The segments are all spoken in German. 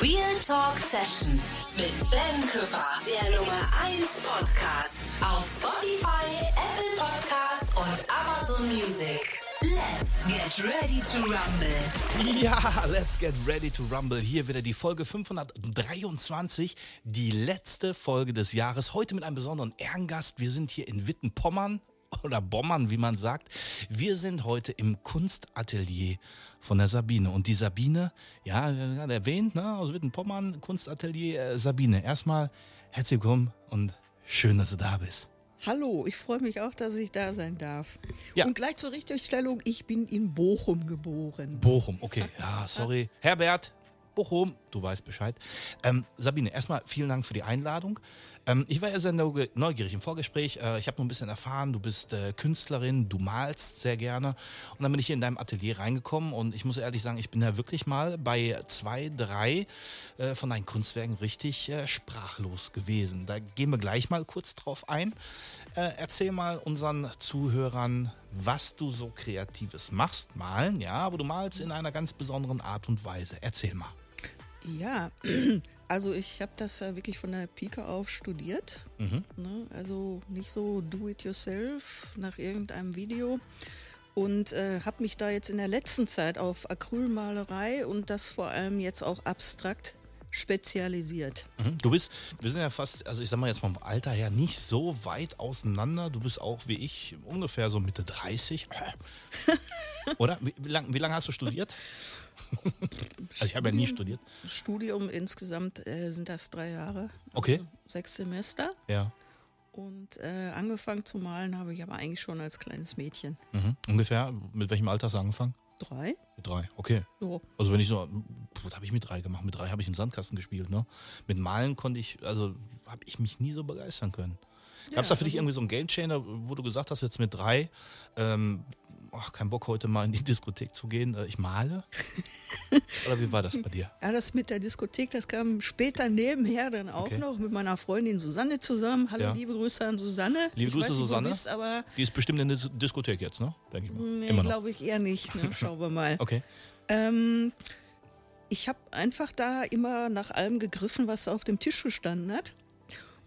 Real Talk Sessions mit Ben Küpper, der Nummer 1 Podcast auf Spotify, Apple Podcasts und Amazon Music. Let's get ready to rumble. Ja, let's get ready to rumble. Hier wieder die Folge 523, die letzte Folge des Jahres. Heute mit einem besonderen Ehrengast. Wir sind hier in Wittenpommern oder Bommern, wie man sagt. Wir sind heute im Kunstatelier von der Sabine. Und die Sabine, ja, gerade erwähnt, ne, aus Wittenpommern, Kunstatelier äh, Sabine. Erstmal herzlich willkommen und schön, dass du da bist. Hallo, ich freue mich auch, dass ich da sein darf. Ja. Und gleich zur Richtigstellung, ich bin in Bochum geboren. Bochum, okay. Ja, sorry. Herbert, Bochum, du weißt Bescheid. Ähm, Sabine, erstmal vielen Dank für die Einladung. Ähm, ich war ja sehr neugierig im Vorgespräch. Äh, ich habe nur ein bisschen erfahren, du bist äh, Künstlerin, du malst sehr gerne. Und dann bin ich hier in deinem Atelier reingekommen und ich muss ehrlich sagen, ich bin da wirklich mal bei zwei, drei äh, von deinen Kunstwerken richtig äh, sprachlos gewesen. Da gehen wir gleich mal kurz drauf ein. Äh, erzähl mal unseren Zuhörern, was du so Kreatives machst. Malen, ja, aber du malst in einer ganz besonderen Art und Weise. Erzähl mal. Ja, also ich habe das ja wirklich von der Pike auf studiert. Ne? Also nicht so do-it-yourself nach irgendeinem Video. Und äh, habe mich da jetzt in der letzten Zeit auf Acrylmalerei und das vor allem jetzt auch abstrakt spezialisiert. Mhm. Du bist, wir sind ja fast, also ich sag mal jetzt vom Alter her nicht so weit auseinander. Du bist auch wie ich ungefähr so Mitte 30. Oder? Wie, wie lange wie lang hast du studiert? Also ich habe ja nie studiert. Studium insgesamt äh, sind das drei Jahre. Okay. Also sechs Semester. Ja. Und äh, angefangen zu malen habe ich aber eigentlich schon als kleines Mädchen. Mhm. Ungefähr, mit welchem Alter hast du angefangen? Drei? Mit drei, okay. So. Also wenn ich so, was habe ich mit drei gemacht? Mit drei habe ich im Sandkasten gespielt, ne? Mit Malen konnte ich, also habe ich mich nie so begeistern können. Gab es da für dich also- irgendwie so einen Gamechanger, wo du gesagt hast, jetzt mit drei, ähm, ach, kein Bock heute mal in die Diskothek zu gehen, äh, ich male? Oder wie war das bei dir? Ja, das mit der Diskothek, das kam später nebenher dann auch Okay. noch mit meiner Freundin Susanne zusammen. Hallo, Ja. liebe Grüße an Susanne. Liebe ich Grüße, nicht, Susanne. Bist, Die ist bestimmt in der Dis- Diskothek jetzt, ne? Denke ich mal. nee, glaube ich eher nicht. Ne? Schauen wir mal. Okay. Ähm, ich habe einfach da immer nach allem gegriffen, was auf dem Tisch gestanden hat.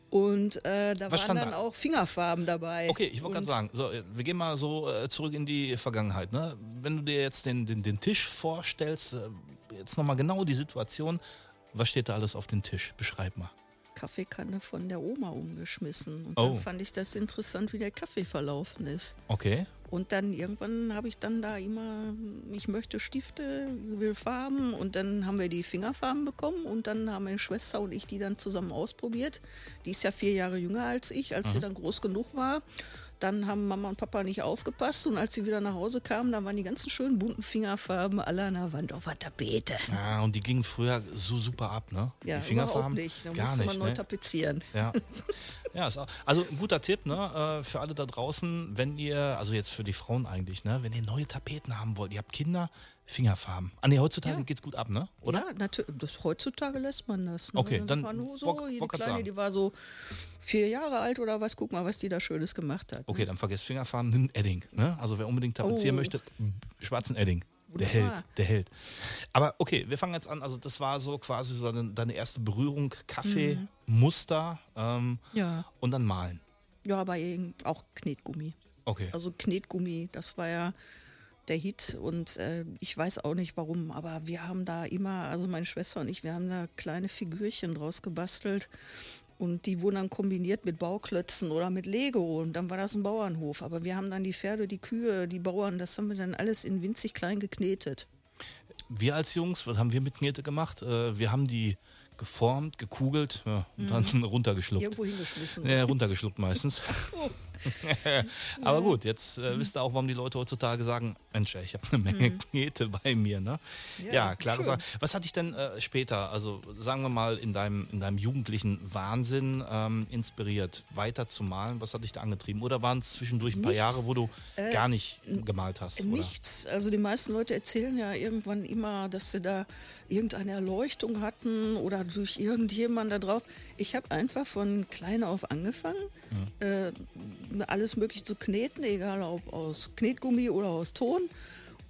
Und äh, da Was waren dann da? auch Fingerfarben dabei. Okay, ich wollte gerade sagen, so, wir gehen mal so äh, zurück in die Vergangenheit. Ne? Wenn du dir jetzt den, den, den Tisch vorstellst, äh, jetzt nochmal genau die Situation, was steht da alles auf dem Tisch? Beschreib mal. Kaffeekanne von der Oma umgeschmissen. Und Oh. dann fand ich das interessant, wie der Kaffee verlaufen ist. Okay. Und dann irgendwann habe ich dann da immer, ich möchte Stifte, will Farben und dann haben wir die Fingerfarben bekommen und dann haben meine Schwester und ich die dann zusammen ausprobiert. Die ist ja vier Jahre jünger als ich, als sie dann groß genug war. Dann haben Mama und Papa nicht aufgepasst und als sie wieder nach Hause kamen, dann waren die ganzen schönen bunten Fingerfarben alle an der Wand auf der Tapete. Ja, und die gingen früher so super ab, ne? Ja, die Fingerfarben. nicht. Da Gar musste nicht, man neu ne? tapezieren. Ja. ja ist auch, also ein guter Tipp, ne, äh, für alle da draußen, wenn ihr, also jetzt für die Frauen eigentlich, ne, wenn ihr neue Tapeten haben wollt, ihr habt Kinder, Fingerfarben. Ah, nee, heutzutage Ja. geht's gut ab, ne? Oder? Ja, natürlich. Das, heutzutage lässt man das. Ne? Okay, dann war nur so, hier die grad Kleine, sagen. die war so vier Jahre alt oder was. Guck mal, was die da Schönes gemacht hat. Okay, dann vergesst Fingerfarben, nimm Edding. Ne? Also wer unbedingt tapezieren Oh. möchte, schwarzen Edding. Der Wunderbar. hält, der hält. Aber okay, wir fangen jetzt an. Also das war so quasi so deine, deine erste Berührung, Kaffee, Mhm. Muster ähm, Ja. und dann malen. Ja, aber eben auch Knetgummi. Okay. Also Knetgummi, das war ja der Hit und äh, ich weiß auch nicht warum, aber wir haben da immer, also meine Schwester und ich, wir haben da kleine Figürchen draus gebastelt und die wurden dann kombiniert mit Bauklötzen oder mit Lego und dann war das ein Bauernhof. Aber wir haben dann die Pferde, die Kühe, die Bauern, das haben wir dann alles in winzig klein geknetet. Wir als Jungs, was haben wir mit Knete gemacht? Äh, wir haben die geformt, gekugelt ja, und dann runtergeschluckt. Mhm. Irgendwo hingeschmissen. Ja, runtergeschluckt meistens. Aber gut, jetzt äh, wisst ihr auch, warum die Leute heutzutage sagen, Mensch, ich habe eine Menge Knete bei mir. Ne? Ja, Ja, klare. Sache. Was hat dich denn äh, später, also sagen wir mal in deinem, in deinem jugendlichen Wahnsinn ähm, inspiriert, weiter zu malen? Was hat dich da angetrieben? Oder waren es zwischendurch ein paar Nichts. Jahre, wo du gar nicht gemalt hast? Oder? Nichts. Also die meisten Leute erzählen ja irgendwann immer, dass sie da irgendeine Erleuchtung hatten oder durch irgendjemand da drauf. Ich habe einfach von klein auf angefangen. Äh, alles mögliche zu kneten, egal ob aus Knetgummi oder aus Ton.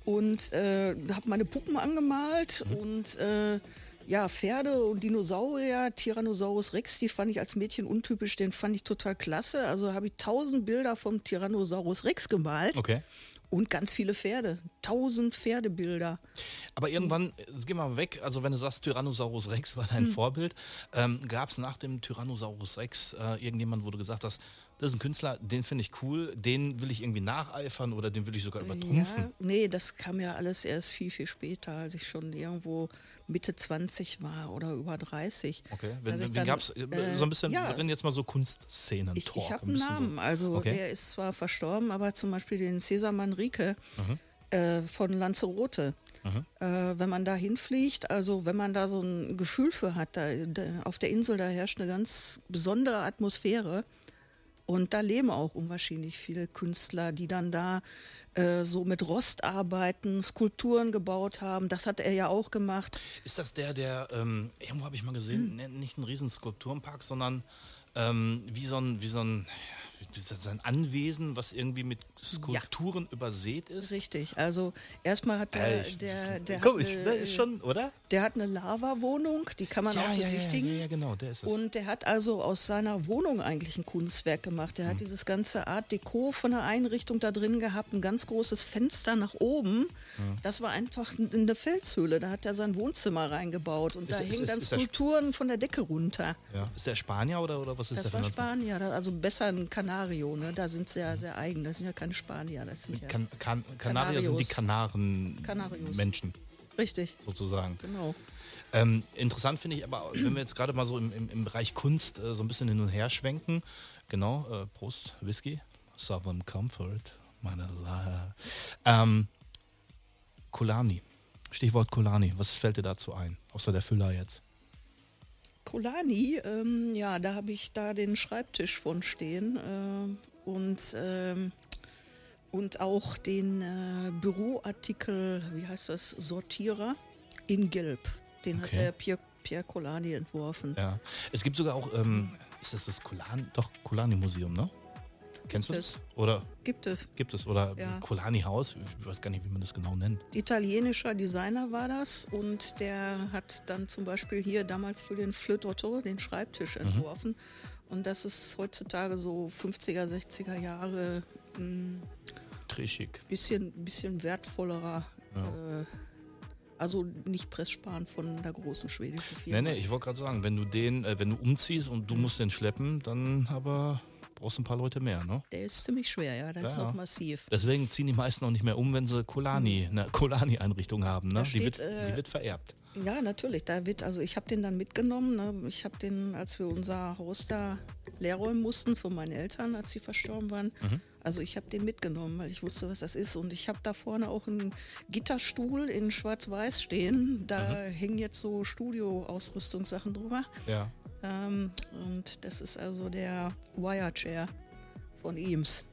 Und äh, habe meine Puppen angemalt Mhm. und äh, ja, Pferde und Dinosaurier, Tyrannosaurus Rex, die fand ich als Mädchen untypisch, den fand ich total klasse. Also habe ich tausend Bilder vom Tyrannosaurus Rex gemalt Okay. und ganz viele Pferde. Tausend Pferdebilder. Aber irgendwann, jetzt geh mal weg, also wenn du sagst, Tyrannosaurus Rex war Hm. dein Vorbild, ähm, gab es nach dem Tyrannosaurus Rex äh, irgendjemand, wo du gesagt hast, das ist ein Künstler, den finde ich cool, den will ich irgendwie nacheifern oder den will ich sogar übertrumpfen? Ja, nee, das kam ja alles erst viel, viel später, als ich schon irgendwo Mitte 20 war oder über 30. Okay, wenn, ich wen dann, gab's äh, so ein bisschen, ja, jetzt mal so Kunstszenen, Ich, ich habe ein einen Namen, So. also Okay. der ist zwar verstorben, aber zum Beispiel den Cesar Manrique Mhm. äh, von Lanzarote. Äh, wenn man da hinfliegt, also wenn man da so ein Gefühl für hat, da, da, auf der Insel, da herrscht eine ganz besondere Atmosphäre. Und da leben auch unwahrscheinlich viele Künstler, die dann da äh, so mit Rost arbeiten, Skulpturen gebaut haben. Das hat er ja auch gemacht. Ist das der, der, ähm, irgendwo habe ich mal Hm. gesehen, ne, nicht ein riesen Skulpturenpark, sondern ähm, wie so ein, wie so ein, das, sein Anwesen, was irgendwie mit Skulpturen übersät ist? Richtig. Also erstmal hat Äh, der, ich- der, der, Komm, hat, ich, ne, ist äh, schon, oder? der hat eine Lava-Wohnung, die kann man auch ja, ja, besichtigen. ja, ja, genau, der ist es. Und der hat also aus seiner Wohnung eigentlich ein Kunstwerk gemacht. Der Hm. hat dieses ganze Art Deco von der Einrichtung da drin gehabt, ein ganz großes Fenster nach oben. Hm. Das war einfach eine Felshöhle. Da hat er sein Wohnzimmer reingebaut und Ist- da ist- hingen dann Skulpturen von der Decke runter. ja. Ist der Spanier oder, oder was ist Das der war Spanier, also besser ein Canario. Ne? Da sind sie ja sehr eigen. Das sind ja keine Spanier. Das sind ja Kan kan Kanarier sind die Kanarios. Kanaren-Menschen richtig, sozusagen. genau. Ähm, interessant finde ich aber, wenn wir jetzt gerade mal so im, im, im Bereich Kunst äh, so ein bisschen hin und her schwenken, genau, äh, Prost, Whisky, Southern Comfort, meine La ähm, Kolani, Stichwort Kolani, was fällt dir dazu ein, außer der Füller jetzt? Kolani, ähm, ja, da habe ich da den Schreibtisch von stehen äh, und, ähm, und auch den äh, Büroartikel, wie heißt das, Sortierer in Gelb. Den hat Okay. der Pierre, Pierre Colani entworfen. Ja, es gibt sogar auch, ähm, ist das das Kolani, doch, Kolani-Museum, ne? Kennst du das? Oder Gibt es. gibt es? Oder Ja. Kolani-Haus, ich weiß gar nicht, wie man das genau nennt. Italienischer Designer war das und der hat dann zum Beispiel hier damals für den Flöte Otto den Schreibtisch Mhm. entworfen. Und das ist heutzutage so 50er, 60er Jahre mh, Trischig. bisschen, bisschen wertvollerer. Äh, also nicht presssparend von der großen schwedischen Nee, Firma. nee, ich wollte gerade sagen, wenn du den, äh, wenn du umziehst und du musst den schleppen, dann aber brauchst ein paar Leute mehr, ne? Der ist ziemlich schwer, ja, der ist Ja. noch massiv. Deswegen ziehen die meisten auch nicht mehr um, wenn sie Kolani, eine Kolani-Einrichtung haben, ne? Da Die steht, wird, äh, die wird vererbt. Ja, natürlich. Da wird, also ich habe den dann mitgenommen. Ne? Ich habe den, als wir unser Haus da leer räumen mussten für meine Eltern, als sie verstorben waren. Mhm. Also ich habe den mitgenommen, weil ich wusste, was das ist. Und ich habe da vorne auch einen Gitterstuhl in Schwarz-Weiß stehen. Da Mhm. hängen jetzt so Studio-Ausrüstungssachen drüber. Ja. Ähm, und das ist also der Wire Chair von Eames.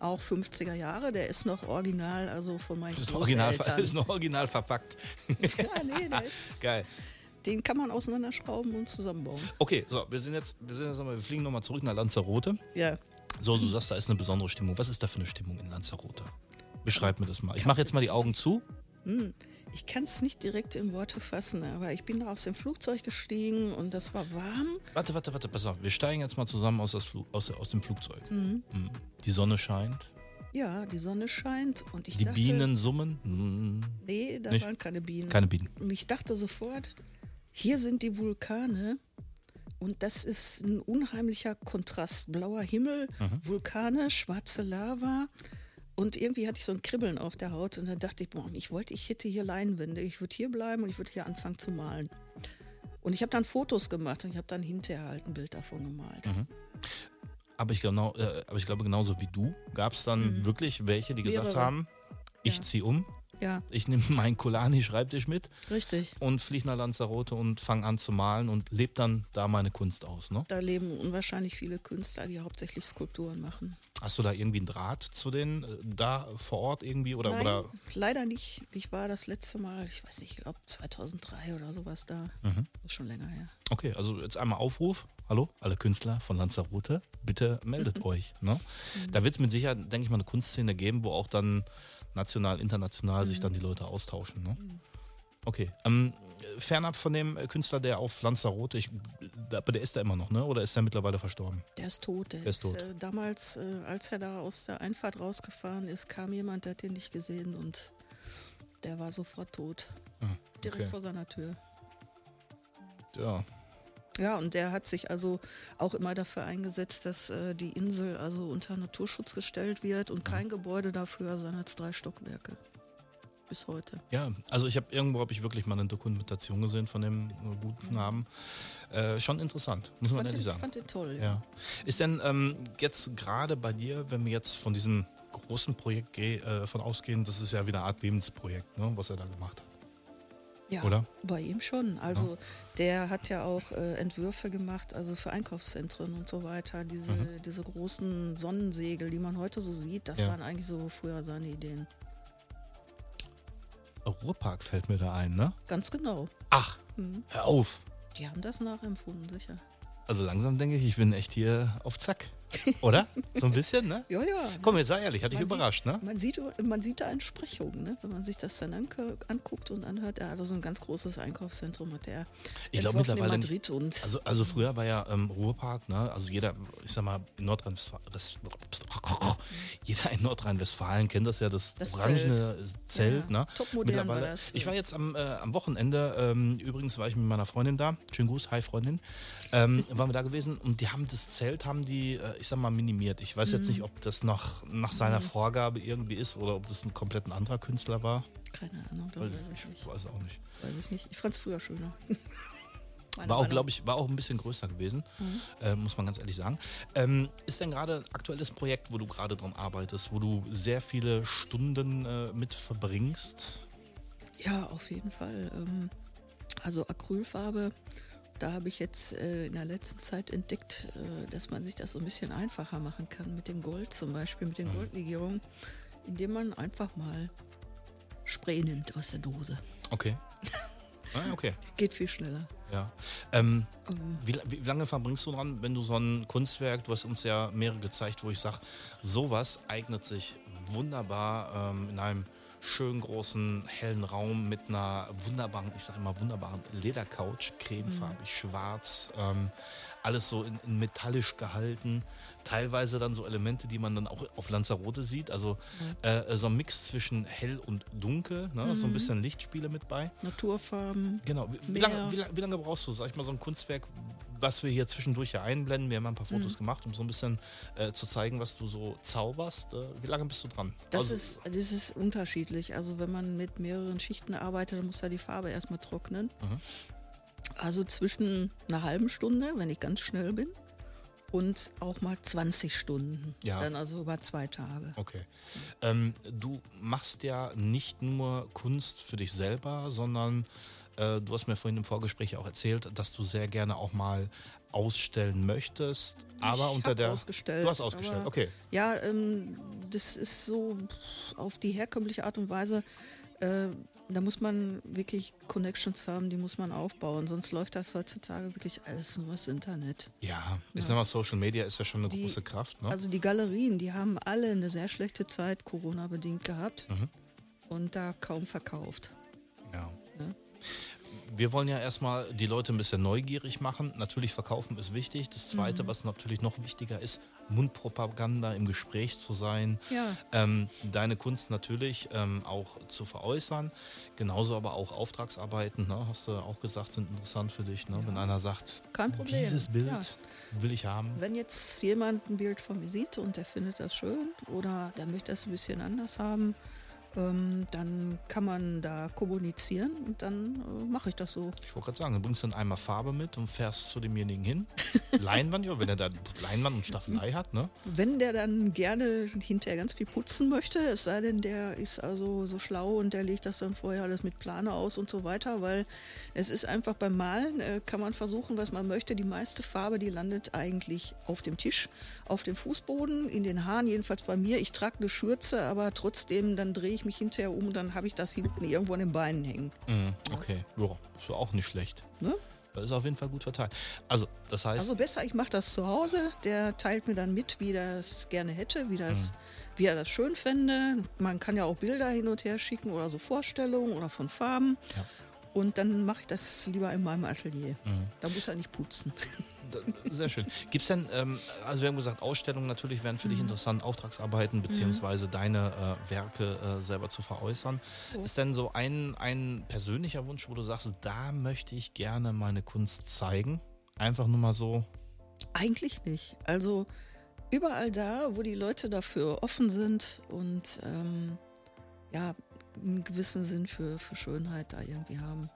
Auch 50er Jahre, der ist noch original, also von meinen Das ist, original, ist noch original verpackt. ja, nee, der ist, Geil. den kann man auseinanderschrauben und zusammenbauen. Okay, so, wir sind jetzt, wir sind jetzt nochmal, wir fliegen nochmal zurück nach Lanzarote. Ja, So, du sagst, da ist eine besondere Stimmung. Was ist da für eine Stimmung in Lanzarote? Beschreib mir das mal. Ich mache jetzt mal die Augen zu. Ich kann es nicht direkt in Worte fassen, aber ich bin da aus dem Flugzeug gestiegen und das war warm. Warte, warte, warte, pass auf. Wir steigen jetzt mal zusammen aus, Flu aus, aus dem Flugzeug. Mhm. Die Sonne scheint. Ja, die Sonne scheint und ich Die dachte, Bienen summen. Mhm. nee, da Nicht? waren keine Bienen. Keine Bienen. Und ich dachte sofort, hier sind die Vulkane und das ist ein unheimlicher Kontrast. Blauer Himmel, Vulkane, schwarze Lava und irgendwie hatte ich so ein Kribbeln auf der Haut und dann dachte ich, boah, ich wollte, ich hätte hier Leinwände, ich würde hier bleiben und ich würde hier anfangen zu malen. Und ich habe dann Fotos gemacht und ich habe dann hinterher halt ein Bild davon gemalt. Aber ich, genau, äh, aber ich glaube, genauso wie du gab es dann wirklich welche, die gesagt Mehrere. haben, ich Ja. ziehe um, Ja, ich nehme meinen Kolani-Schreibtisch mit richtig. und fliege nach Lanzarote und fange an zu malen und lebe dann da meine Kunst aus. Ne? Da leben unwahrscheinlich viele Künstler, die hauptsächlich Skulpturen machen. Hast du da irgendwie einen Draht zu denen äh, da vor Ort irgendwie? Oder, Nein, oder leider nicht. Ich war das letzte Mal, ich weiß nicht, ich glaube 2003 oder sowas da. Mhm. Das ist schon länger her. okay, also jetzt einmal Aufruf. hallo, alle Künstler von Lanzarote, bitte meldet euch. Ne? Da wird es mit Sicherheit, denke ich mal, eine Kunstszene geben, wo auch dann national, international sich dann die Leute austauschen. Ne? Okay. Ähm, fernab von dem äh, Künstler, der auf Lanzarote, ich, aber der ist da immer noch, ne? Oder ist er mittlerweile verstorben? Der ist tot. Der, Der ist tot. Äh, damals, äh, als er da aus der Einfahrt rausgefahren ist, kam jemand, der hat ihn nicht gesehen und der war sofort tot. Direkt okay. vor seiner Tür. Ja. Ja, und der hat sich also auch immer dafür eingesetzt, dass äh, die Insel also unter Naturschutz gestellt wird und kein Gebäude dafür sein als drei Stockwerke. Bis heute. Ja, also ich habe irgendwo habe ich wirklich mal eine Dokumentation gesehen von dem äh, guten Namen. Äh, schon interessant, muss man Fand den, ehrlich ich sagen. fand den toll. Ja. Ist denn ähm, jetzt gerade bei dir, wenn wir jetzt von diesem großen Projekt äh, von ausgehen, das ist ja wieder eine Art Lebensprojekt, ne, was er da gemacht hat. Ja, Oder? bei ihm schon. Also der hat ja auch äh, Entwürfe gemacht, also für Einkaufszentren und so weiter. Diese, diese großen Sonnensegel, die man heute so sieht, das Ja. waren eigentlich so früher seine Ideen. Ruhrpark fällt mir da ein, ne? Ganz genau. Ach, Mhm. hör auf. Die haben das nachempfunden, sicher. Also langsam denke ich, ich bin echt hier auf Zack. Oder? So ein bisschen, ne? Ja, ja. Komm, jetzt sei ehrlich, hat dich überrascht, ne? Man sieht, man sieht da Entsprechungen, ne? wenn man sich das dann angu- anguckt und anhört. Also so ein ganz großes Einkaufszentrum hat der Ich glaube mittlerweile in. Madrid und Also, also früher war ja ähm, Ruhrpark, ne? Also jeder, ich sag mal, in Nordrhein-Westfalen, jeder in Nordrhein-Westfalen kennt das ja, das, Das orangene Zelt, Ja, ne? topmodern war das, Ich war jetzt am, äh, am Wochenende, ähm, übrigens war ich mit meiner Freundin da, schönen Gruß, hi Freundin, ähm, waren wir da gewesen und die haben das Zelt, haben die, äh, ich sag mal, minimiert. Ich weiß Mhm. jetzt nicht, ob das nach, nach seiner Vorgabe irgendwie ist oder ob das ein komplett ein anderer Künstler war. keine Ahnung, Weiß ich, ich weiß auch nicht. Weiß ich nicht. Ich fand es früher schöner. Meine War auch, glaube ich, war auch ein bisschen größer gewesen, Mhm. äh, muss man ganz ehrlich sagen. Ähm, ist denn gerade ein aktuelles Projekt, wo du gerade dran arbeitest, wo du sehr viele Stunden äh, mit verbringst? Ja, auf jeden Fall. Ähm, also Acrylfarbe, da habe ich jetzt äh, in der letzten Zeit entdeckt, äh, dass man sich das so ein bisschen einfacher machen kann mit dem Gold zum Beispiel, mit den Mhm. Goldlegierungen, indem man einfach mal Spray nimmt aus der Dose. Okay. ah, okay. Geht viel schneller. Ja. Ähm, Ähm, wie, wie lange verbringst du dran, wenn du so ein Kunstwerk, du hast uns ja mehrere gezeigt, wo ich sage, sowas eignet sich wunderbar ähm, in einem schönen großen hellen Raum mit einer wunderbaren, ich sage immer wunderbaren Ledercouch, cremefarbig, schwarz, ähm, alles so in, in metallisch gehalten. Teilweise dann so Elemente, die man dann auch auf Lanzarote sieht, also äh, so ein Mix zwischen hell und dunkel, ne? so ein bisschen Lichtspiele mit bei. Naturfarben. Genau. Wie, wie, lange, wie, wie lange brauchst du, sag ich mal, so ein Kunstwerk, was wir hier zwischendurch ja einblenden? Wir haben ein paar Mhm. Fotos gemacht, um so ein bisschen äh, zu zeigen, was du so zauberst. Äh, wie lange bist du dran? Das, Also, ist, das ist unterschiedlich. Also wenn man mit mehreren Schichten arbeitet, dann muss ja die Farbe erstmal trocknen. Mhm. Also zwischen einer halben Stunde, wenn ich ganz schnell bin, und auch mal 20 Stunden. Ja. Dann also über zwei Tage. Okay. Ähm, du machst ja nicht nur Kunst für dich selber, sondern äh, du hast mir vorhin im Vorgespräch auch erzählt, dass du sehr gerne auch mal ausstellen möchtest, aber ich unter der ausgestellt. Du hast ausgestellt, aber- okay. Ja, ähm, das ist so auf die herkömmliche Art und Weise. Äh, da muss man wirklich Connections haben, die muss man aufbauen, sonst läuft das heutzutage wirklich alles nur das Internet. Ja, ist Ja. nochmal Social Media ist ja schon eine Die- große Kraft, ne? Also die Galerien, die haben alle eine sehr schlechte Zeit Corona-bedingt gehabt Mhm. und da kaum verkauft. Ja. Wir wollen ja erstmal die Leute ein bisschen neugierig machen. Natürlich verkaufen ist wichtig. Das Zweite, Mhm. was natürlich noch wichtiger ist, Mundpropaganda im Gespräch zu sein. Ja, Ähm, deine Kunst natürlich ähm, auch zu veräußern. Genauso aber auch Auftragsarbeiten, ne? hast du auch gesagt, sind interessant für dich. Ne? Wenn einer sagt, kein Problem. dieses Bild Ja. will ich haben. Wenn jetzt jemand ein Bild von mir sieht und der findet das schön oder der möchte das ein bisschen anders haben, ähm, dann kann man da kommunizieren und dann äh, mache ich das so. Ich wollte gerade sagen, du bringst dann einmal Farbe mit und fährst zu demjenigen hin. Leinwand, ja, wenn er da Leinwand und Staffelei hat, ne? Wenn der dann gerne hinterher ganz viel putzen möchte, es sei denn, der ist also so schlau und der legt das dann vorher alles mit Plane aus und so weiter, weil es ist einfach beim Malen, äh, kann man versuchen, was man möchte. Die meiste Farbe, die landet eigentlich auf dem Tisch, auf dem Fußboden, in den Haaren, jedenfalls bei mir. Ich trage eine Schürze, aber trotzdem, dann drehe ich mich hinterher um und dann habe ich das hinten irgendwo an den Beinen hängen. Mhm, okay, ja, ist auch nicht schlecht. Ne? Das ist auf jeden Fall gut verteilt. Also, das heißt, Also besser, ich mache das zu Hause. Der teilt mir dann mit, wie er es gerne hätte, wie, das, wie er das schön fände. Man kann ja auch Bilder hin und her schicken oder so Vorstellungen oder von Farben. Ja. Und dann mache ich das lieber in meinem Atelier. Da muss er nicht putzen. Sehr schön. Gibt es denn, ähm, also wir haben gesagt, Ausstellungen natürlich wären für dich interessant, Auftragsarbeiten beziehungsweise deine äh, Werke äh, selber zu veräußern. Ist denn so ein, ein persönlicher Wunsch, wo du sagst, da möchte ich gerne meine Kunst zeigen? Einfach nur mal so. Eigentlich nicht. Also überall da, wo die Leute dafür offen sind und ähm, ja, einen gewissen Sinn für, für Schönheit da irgendwie haben.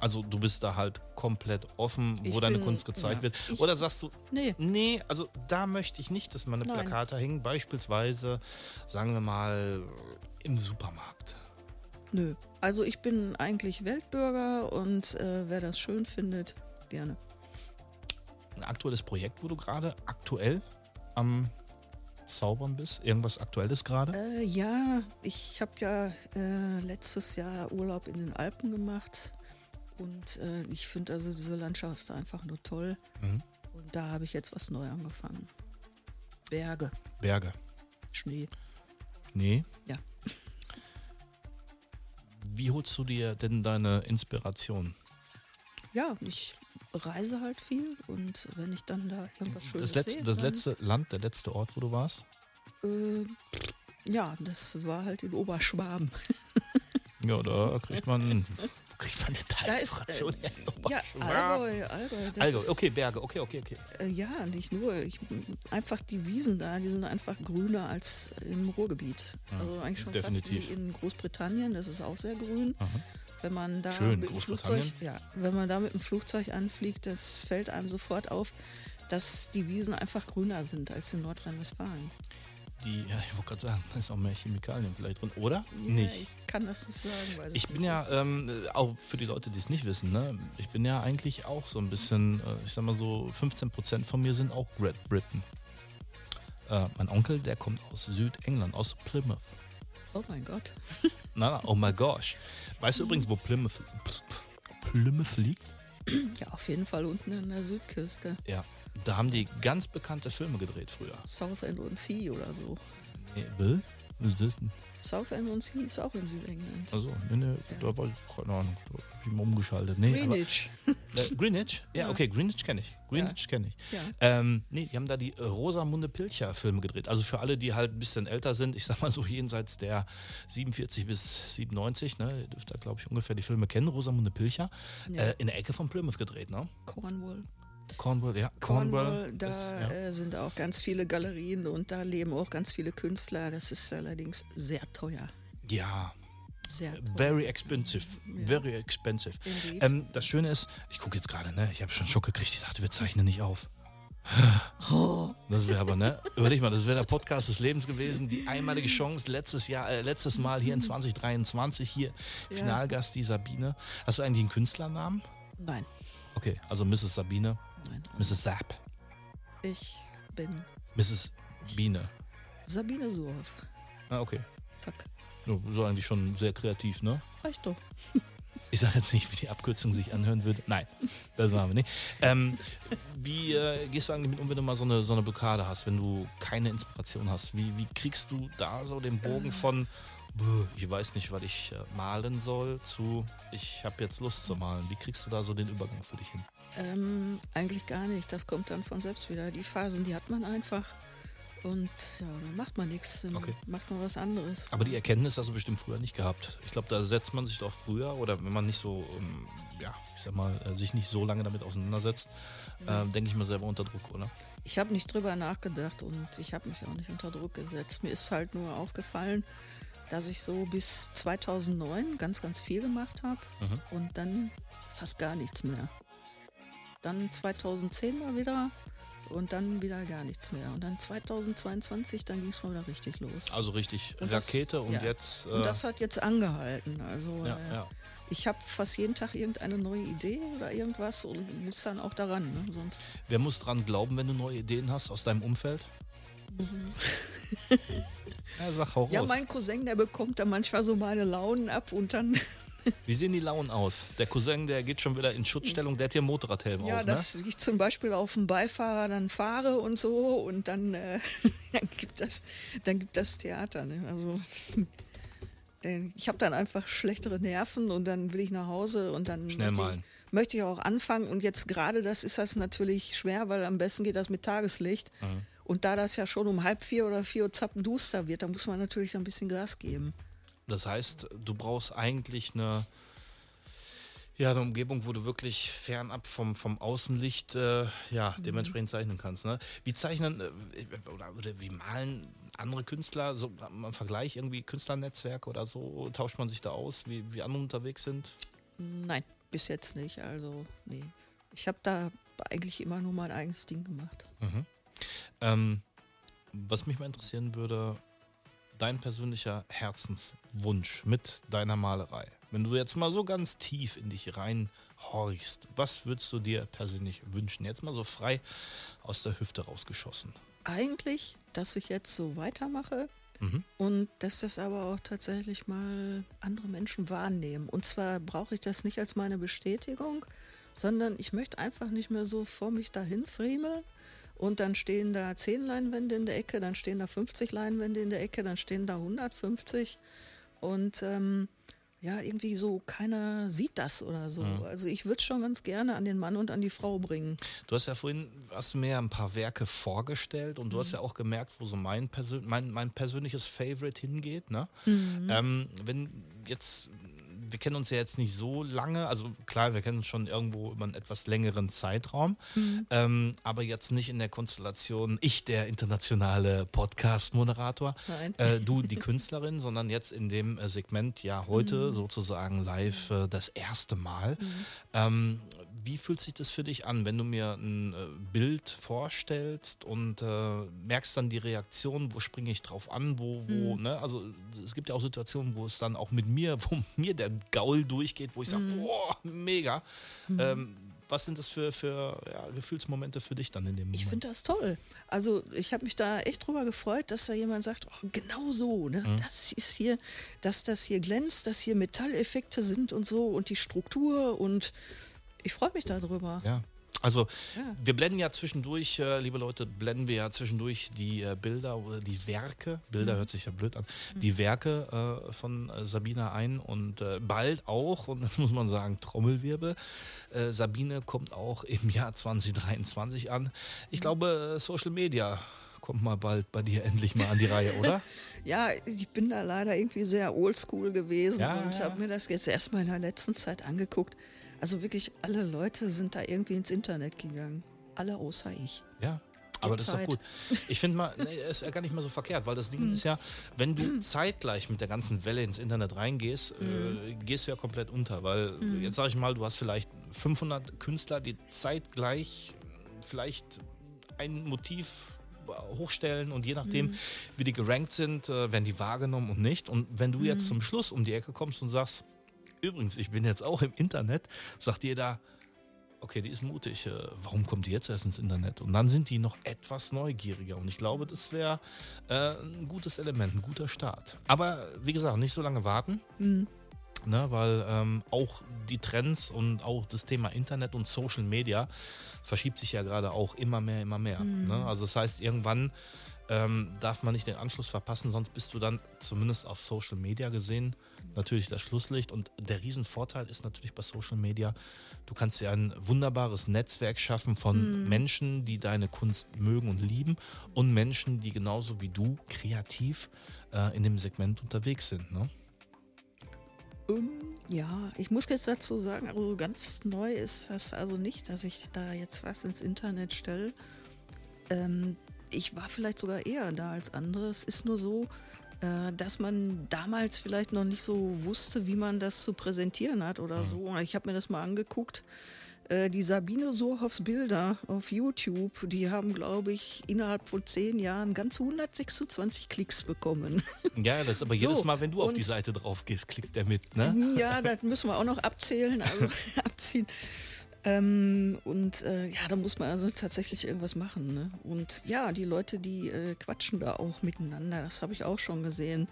Also du bist da halt komplett offen, wo Ich deine bin- Kunst gezeigt ja. wird. Oder sagst du, Nee, nee, also da möchte ich nicht, dass meine Nein. Plakate hängen. Beispielsweise, sagen wir mal, im Supermarkt. nö. Also ich bin eigentlich Weltbürger und äh, wer das schön findet, gerne. ein aktuelles Projekt, wo du gerade aktuell am Zaubern bist? Irgendwas Aktuelles gerade? Äh, ja, ich habe ja äh, letztes Jahr Urlaub in den Alpen gemacht und äh, ich finde also diese Landschaft einfach nur toll. Mhm. Und da habe ich jetzt was neu angefangen. Berge, Berge. Schnee. Nee. Ja. Wie holst du dir denn deine Inspiration? Ja, ich reise halt viel und wenn ich dann da irgendwas Schönes Das, letzte, sehe, das letzte Land, der letzte Ort, wo du warst? Äh, ja, das war halt in Oberschwaben. Ja, da kriegt man, wo kriegt man denn da Da ist, äh, her? Ja, Allgäu, Allgäu. Also, ist, okay, Berge, okay, okay, okay. Äh, ja, nicht nur. Ich, einfach die Wiesen da, die sind einfach grüner als im Ruhrgebiet. also eigentlich schon definitiv. fast wie in Großbritannien, das ist auch sehr grün. Wenn man da Schön, mit dem Flugzeug, ja, wenn man da mit dem Flugzeug anfliegt, das fällt einem sofort auf, dass die Wiesen einfach grüner sind als in Nordrhein-Westfalen. Die, ja, ich wollte gerade sagen, da ist auch mehr Chemikalien vielleicht drin, oder? Ja, Nicht. Ich kann das nicht sagen. Ich bin ja, ähm, äh, auch für die Leute, die es nicht wissen, ne, ich bin ja eigentlich auch so ein bisschen, äh, ich sag mal so, 15% von mir sind auch Great Britain. Äh, mein Onkel, der kommt aus Südengland, aus Plymouth. oh mein Gott. Na, na, oh my gosh. Weißt du übrigens, wo Plymouth, Plymouth liegt? Ja, auf jeden Fall unten an der Südküste. Ja. Da haben die ganz bekannte Filme gedreht früher. Southend on Sea oder so. Nee, Bill? Was ist das denn? Southend on Sea ist auch in Südengland. Also, nee, nee, da war ich, keine Ahnung, ich mal umgeschaltet. Nee, aber- Greenwich. Äh, Greenwich? Ja, Ja. okay, Greenwich kenne ich. Greenwich kenne ich. Ja. Ähm, nee, die haben da die Rosamunde Pilcher-Filme gedreht. Also für alle, die halt ein bisschen älter sind, ich sag mal so jenseits der 47 bis 97, ne, ihr dürft da, glaube ich, ungefähr die Filme kennen, Rosamunde Pilcher, Ja. äh, in der Ecke von Plymouth gedreht, ne? Cornwall. Cornwall, ja. Cornwall, da ist, ja. äh, sind auch ganz viele Galerien und da leben auch ganz viele Künstler. Das ist allerdings sehr teuer. ja, Sehr teuer. very expensive. Very expensive. Ähm, das Schöne ist, ich gucke jetzt gerade, ne, ich habe schon Schock gekriegt, ich dachte, wir zeichnen nicht auf. Das wäre aber, ne? Überleg mal, das wäre der Podcast des Lebens gewesen. Die einmalige Chance, letztes Jahr, äh, letztes Mal hier in 2023, hier Ja. Finalgast die Sabine. Hast du eigentlich einen Künstlernamen? Nein, Okay, also Mrs. Sabine, nein. Mrs. Zapp, Ich bin Mrs. Biene. Sabine Surf. Ah, okay. Zack. So, so eigentlich schon sehr kreativ, ne? Reicht doch. Ich sage jetzt nicht, wie die Abkürzung sich anhören würde. Nein, das machen wir nicht. Ähm, wie äh, gehst du eigentlich mit um, wenn du mal so eine, so eine Blockade hast, wenn du keine Inspiration hast? Wie, wie kriegst du da so den Bogen von, "Bäh, ich weiß nicht, was ich äh, malen soll, zu, ich habe jetzt Lust zu malen? Wie kriegst du da so den Übergang für dich hin? Ähm, eigentlich gar nicht. Das kommt dann von selbst wieder. Die Phasen, die hat man einfach. Und ja, dann macht man nichts. Okay. macht man was anderes. Aber die Erkenntnis hast du bestimmt früher nicht gehabt. Ich glaube, da setzt man sich doch früher oder wenn man nicht so, ähm, ja, ich sag mal, äh, sich nicht so lange damit auseinandersetzt, äh, denke ich mal selber unter Druck, oder? Ich habe nicht drüber nachgedacht und ich habe mich auch nicht unter Druck gesetzt. Mir ist halt nur aufgefallen, dass ich so bis 2009 ganz, ganz viel gemacht habe Mhm. und dann fast gar nichts mehr. Dann 2010 mal wieder und dann wieder gar nichts mehr. Und dann 2022, dann ging es mal wieder richtig los. Also richtig Und das- Rakete und ja. jetzt. Äh, Und das hat jetzt angehalten. Also ja, äh, ja. ich habe fast jeden Tag irgendeine neue Idee oder irgendwas und muss dann auch daran. Ne? Sonst Wer muss dran glauben, wenn du neue Ideen hast aus deinem Umfeld? ja, sag hau raus. Ja, mein Cousin, der bekommt da manchmal so meine Launen ab und dann Wie sehen die Launen aus? Der Cousin, der geht schon wieder in Schutzstellung, der hat hier einen Motorradhelm Ja, auf, ne? dass ich zum Beispiel auf dem Beifahrer dann fahre und so und dann, äh, dann, gibt, das, dann gibt das Theater. Ne? Also äh, ich habe dann einfach schlechtere Nerven und dann will ich nach Hause und dann Schnell möchte, malen. ich, möchte ich auch anfangen. Und jetzt gerade das ist das natürlich schwer, weil am besten geht das mit Tageslicht. Mhm. Und da das ja schon um halb vier oder vier Uhr zappenduster wird, da muss man natürlich ein bisschen Gas geben. Das heißt, du brauchst eigentlich eine, ja, eine Umgebung, wo du wirklich fernab vom, vom Außenlicht äh, ja, dementsprechend zeichnen kannst. Ne? Wie zeichnen äh, oder, oder wie malen andere Künstler, so im Vergleich irgendwie Künstlernetzwerke oder so, tauscht man sich da aus, wie, wie andere unterwegs sind? Nein, bis jetzt nicht. Also, nee. Ich habe da eigentlich immer nur mein eigenes Ding gemacht. Ähm, was mich mal interessieren würde, dein persönlicher Herzenswunsch mit deiner Malerei. Wenn du jetzt mal so ganz tief in dich reinhorchst, was würdest du dir persönlich wünschen? Jetzt mal so frei aus der Hüfte rausgeschossen. Eigentlich, dass ich jetzt so weitermache Mhm. und dass das aber auch tatsächlich mal andere Menschen wahrnehmen. Und zwar brauche ich das nicht als meine Bestätigung, sondern ich möchte einfach nicht mehr so vor mich dahin friemeln. Und dann stehen da 10 Leinwände in der Ecke, dann stehen da 50 Leinwände in der Ecke, dann stehen da 150. Und ähm, ja, irgendwie so keiner sieht das oder so. Also ich würde es schon ganz gerne an den Mann und an die Frau bringen. Du hast ja vorhin, hast du mir ja ein paar Werke vorgestellt und du hast ja auch gemerkt, wo so mein, Persön mein, mein persönliches Favorite hingeht. Ne? Ähm, wenn jetzt, wir kennen uns ja jetzt nicht so lange, also klar, wir kennen uns schon irgendwo über einen etwas längeren Zeitraum, ähm, aber jetzt nicht in der Konstellation, ich der internationale Podcast-Moderator, äh, du die Künstlerin, sondern jetzt in dem äh, Segment ja heute sozusagen live äh, das erste Mal. Ähm, wie fühlt sich das für dich an, wenn du mir ein äh, Bild vorstellst und äh, merkst dann die Reaktion, wo springe ich drauf an, wo, wo, ne? Also es gibt ja auch Situationen, wo es dann auch mit mir, wo mir der Gaul durchgeht, wo ich sage, boah, mega. Ähm, was sind das für, für ja, Gefühlsmomente für dich dann in dem Moment? Ich finde das toll. Also ich habe mich da echt drüber gefreut, dass da jemand sagt, oh, genau so, ne? Mhm. das ist hier, dass das hier glänzt, dass hier Metalleffekte sind und so und die Struktur und ich freue mich darüber. Ja. Also Ja. wir blenden ja zwischendurch, äh, liebe Leute, blenden wir ja zwischendurch die äh, Bilder oder die Werke, Bilder Mhm. hört sich ja blöd an, die Werke äh, von äh, Sabine ein und äh, bald auch, und das muss man sagen, Trommelwirbel, äh, Sabine kommt auch im Jahr 2023 an. Mhm. Ich glaube, äh, Social Media kommt mal bald bei dir endlich mal an die Reihe, oder? Ja, ich bin da leider irgendwie sehr oldschool gewesen Ja, und ja. habe mir das jetzt erstmal in der letzten Zeit angeguckt. Also wirklich alle Leute sind da irgendwie ins Internet gegangen. Alle außer ich. Ja. Aber das ist doch gut. Ich finde mal, nee, ist ja gar nicht mal so verkehrt, weil das Ding ist ja, wenn du zeitgleich mit der ganzen Welle ins Internet reingehst, äh, gehst du ja komplett unter, weil jetzt sage ich mal, du hast vielleicht 500 Künstler, die zeitgleich vielleicht ein Motiv hochstellen und je nachdem, wie die gerankt sind, äh, werden die wahrgenommen und nicht. Und wenn du jetzt zum Schluss um die Ecke kommst und sagst, übrigens, ich bin jetzt auch im Internet, sagt jeder, okay, die ist mutig, äh, warum kommt die jetzt erst ins Internet? Und dann sind die noch etwas neugieriger. Und ich glaube, das wäre äh, ein gutes Element, ein guter Start. Aber wie gesagt, nicht so lange warten. Ne, weil ähm, auch die Trends und auch das Thema Internet und Social Media verschiebt sich ja gerade auch immer mehr, immer mehr. Ne? Also das heißt, irgendwann ähm, darf man nicht den Anschluss verpassen, sonst bist du dann zumindest auf Social Media gesehen natürlich das Schlusslicht. Und der Riesenvorteil ist natürlich bei Social Media, du kannst dir ein wunderbares Netzwerk schaffen von Menschen, die deine Kunst mögen und lieben und Menschen, die genauso wie du kreativ äh, in dem Segment unterwegs sind. Ne? Ähm, ja, ich muss jetzt dazu sagen, also ganz neu ist das also nicht, dass ich da jetzt was ins Internet stelle. Ähm, ich war vielleicht sogar eher da als andere. Es ist nur so, äh, dass man damals vielleicht noch nicht so wusste, wie man das zu präsentieren hat oder so. Und Ich habe mir das mal angeguckt. Äh, Die Sabine Surhoffs Bilder auf YouTube, die haben, glaube ich, innerhalb von zehn Jahren ganze 126 Klicks bekommen. Ja, das ist aber jedes So, Mal, wenn du auf die Seite drauf gehst, klickt der mit. Ne? Ja, das müssen wir auch noch abzählen, also abziehen. Ähm, und äh, ja, da muss man also tatsächlich irgendwas machen. Ne? Und ja, die Leute, die äh, quatschen da auch miteinander, das habe ich auch schon gesehen.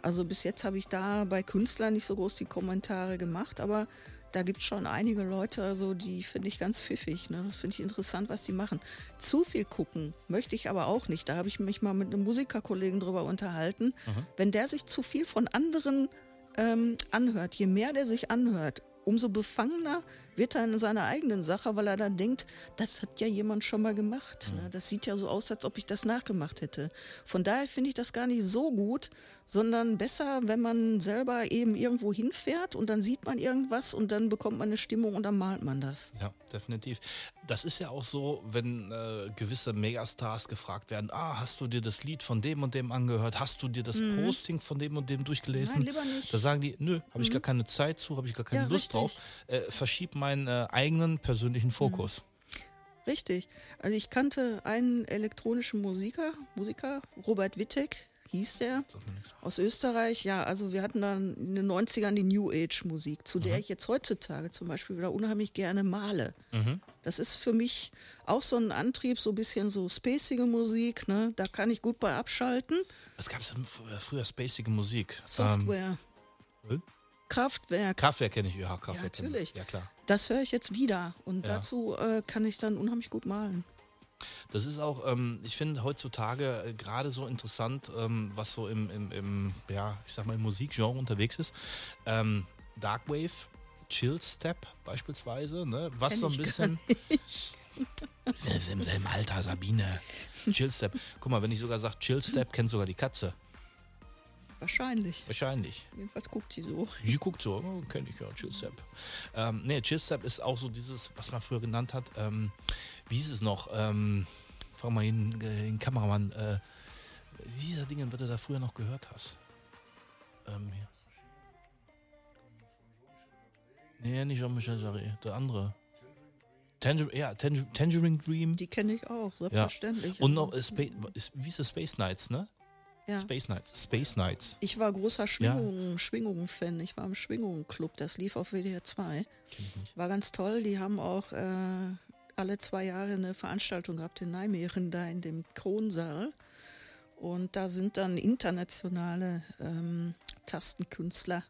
Also bis jetzt habe ich da bei Künstlern nicht so groß die Kommentare gemacht, aber da gibt es schon einige Leute, also die finde ich ganz pfiffig. Ne? Das finde ich interessant, was die machen. Zu viel gucken möchte ich aber auch nicht. Da habe ich mich mal mit einem Musikerkollegen drüber unterhalten. Wenn der sich zu viel von anderen ähm, anhört, je mehr der sich anhört, umso befangener wird er in seiner eigenen Sache, weil er dann denkt, das hat ja jemand schon mal gemacht. Ne? Das sieht ja so aus, als ob ich das nachgemacht hätte. Von daher finde ich das gar nicht so gut, sondern besser, wenn man selber eben irgendwo hinfährt und dann sieht man irgendwas und dann bekommt man eine Stimmung und dann malt man das. Ja, definitiv. Das ist ja auch so, wenn äh, gewisse Megastars gefragt werden, ah, hast du dir das Lied von dem und dem angehört? Hast du dir das Posting von dem und dem durchgelesen? Mhm. Nein, lieber nicht. Mhm. Da sagen die, nö, habe ich gar keine Zeit zu, habe ich gar keine Ja, Lust richtig. drauf. Äh, verschieb meinen äh, eigenen persönlichen Fokus. Richtig. Also ich kannte einen elektronischen Musiker, Musiker, Robert Wittek hieß der, aus Österreich. Ja, also wir hatten dann in den 90ern die New Age Musik, zu der ich jetzt heutzutage zum Beispiel wieder unheimlich gerne male. Das ist für mich auch so ein Antrieb, so ein bisschen so spacige Musik. Ne? Da kann ich gut bei abschalten. Was gab es denn früher spacige Musik? Software, Ähm, Kraftwerk. Kraftwerk kenne ich, ja, Kraftwerk. Ja, natürlich. Ja, klar. Das höre ich jetzt wieder und Ja. dazu äh, kann ich dann unheimlich gut malen. Das ist auch, ähm, ich finde heutzutage äh, gerade so interessant, ähm, was so im, im, im, ja, ich sag mal, im Musikgenre unterwegs ist. Ähm, Darkwave, Chillstep beispielsweise, ne? Was Kenn so ein bisschen. Selbst im selben Alter, Sabine. Chillstep. Guck mal, wenn ich sogar sage Chillstep, kennt sogar die Katze. Wahrscheinlich. Wahrscheinlich. Jedenfalls guckt sie so. Die guckt so, oh, kenne ich ja, Chillstep. Ähm, nee, Chillstep ist auch so dieses, was man früher genannt hat, ähm, wie hieß es noch? Ähm, frag mal den, äh, den Kameramann, äh, wie dieser Ding, was du da früher noch gehört hast? Ähm, hier. Nee, nicht Jean-Michel Jarre, der andere. Tanger ja, Tanger Tangerine Dream. Die kenne ich auch, selbstverständlich. Und noch, äh, Spa ist, wie ist es, Space Nights, ne? Ja. Space Nights. Space Nights. Ich war großer Schwingungen, Schwingungen-Fan. Ich war im Schwingungen-Club. Das lief auf WDR 2. War ganz toll. Die haben auch äh, alle zwei Jahre eine Veranstaltung gehabt in Nijmegen, da in dem Kronsaal. Und da sind dann internationale ähm, Tastenkünstler,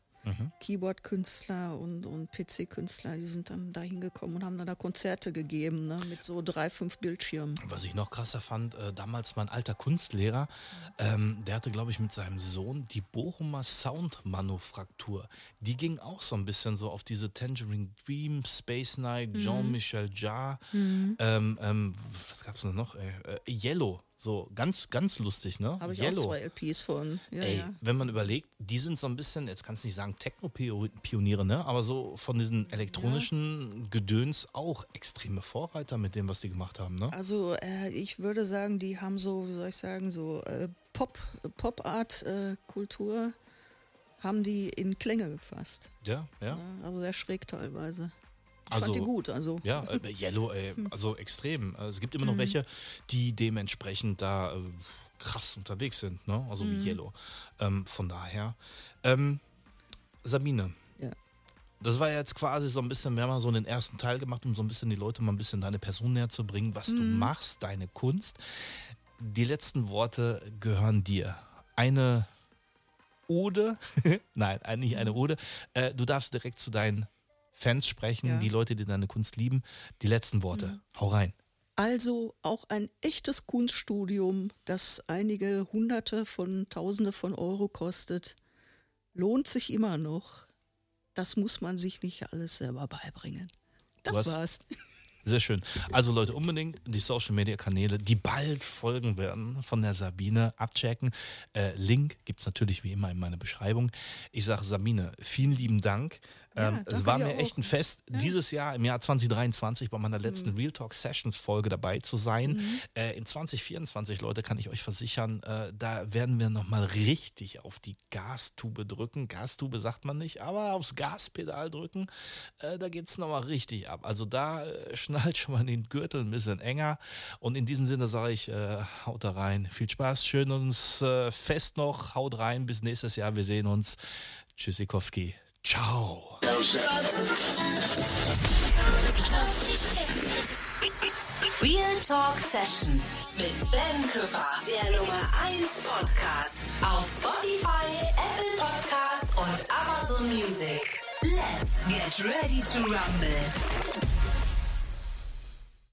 Keyboard-Künstler und, und PC-Künstler, die sind dann da hingekommen und haben dann da Konzerte gegeben, ne, mit so drei, fünf Bildschirmen. Was ich noch krasser fand, äh, damals mein alter Kunstlehrer, ähm, der hatte, glaube ich, mit seinem Sohn die Bochumer Soundmanufaktur. Die ging auch so ein bisschen so auf diese Tangerine Dream, Space Night, Mhm. Jean-Michel Jarre. Ähm, ähm, was gab es denn noch? Äh, äh, Yellow. So ganz, ganz lustig, ne? Habe ich Yellow. auch zwei LPs von. Ja, Ey, ja. wenn man überlegt, die sind so ein bisschen, jetzt kannst du nicht sagen Techno-Pioniere, ne? aber so von diesen elektronischen Gedöns auch extreme Vorreiter mit dem, was die gemacht haben. Ne? Also äh, ich würde sagen, die haben so, wie soll ich sagen, so äh, Pop, Pop-Art-Kultur haben die in Klänge gefasst. Ja, ja. Ja, also sehr schräg teilweise. Also- fand die gut, also Ja, äh, Yellow, ey, also extrem. Äh, Es gibt immer noch Mhm. welche, die dementsprechend da äh, krass unterwegs sind, ne? Also Mhm. wie Yellow. Ähm, von daher. Ähm, Sabine, ja. das war jetzt quasi so ein bisschen, wir haben mal so den ersten Teil gemacht, um so ein bisschen die Leute mal ein bisschen deine Person näher zu bringen, was du Mhm. machst, deine Kunst. Die letzten Worte gehören dir. Eine Ode, nein, ein- nicht eine Ode. Äh, du darfst direkt zu deinen Fans sprechen, Ja. Mhm. die Leute, die deine Kunst lieben. Die letzten Worte. Hau rein. Also auch ein echtes Kunststudium, das einige Hunderte von Tausende von Euro kostet, lohnt sich immer noch. Das muss man sich nicht alles selber beibringen. Das Was? war's. Sehr schön. Also Leute, unbedingt die Social Media Kanäle, die bald folgen werden, von der Sabine abchecken. Äh, Link gibt es natürlich wie immer in meiner Beschreibung. Ich sage Sabine, vielen lieben Dank. Ja, ähm, es war mir auch. echt ein Fest, dieses Jahr im Jahr 2023 bei meiner letzten Real Talk Sessions Folge dabei zu sein. Äh, in 2024, Leute, kann ich euch versichern, äh, da werden wir nochmal richtig auf die Gastube drücken. Gastube sagt man nicht, aber aufs Gaspedal drücken. Äh, da geht es nochmal richtig ab. Also da äh, schnallt schon mal den Gürtel ein bisschen enger. Und in diesem Sinne sage ich, äh, haut da rein. Viel Spaß, schön uns äh, fest noch. Haut rein, bis nächstes Jahr. Wir sehen uns. Tschüssikowski. Ciao. Real Talk Sessions mit Ben Küpper, der Nummer 1 Podcast auf Spotify, Apple Podcasts und Amazon Music. Let's get ready to rumble.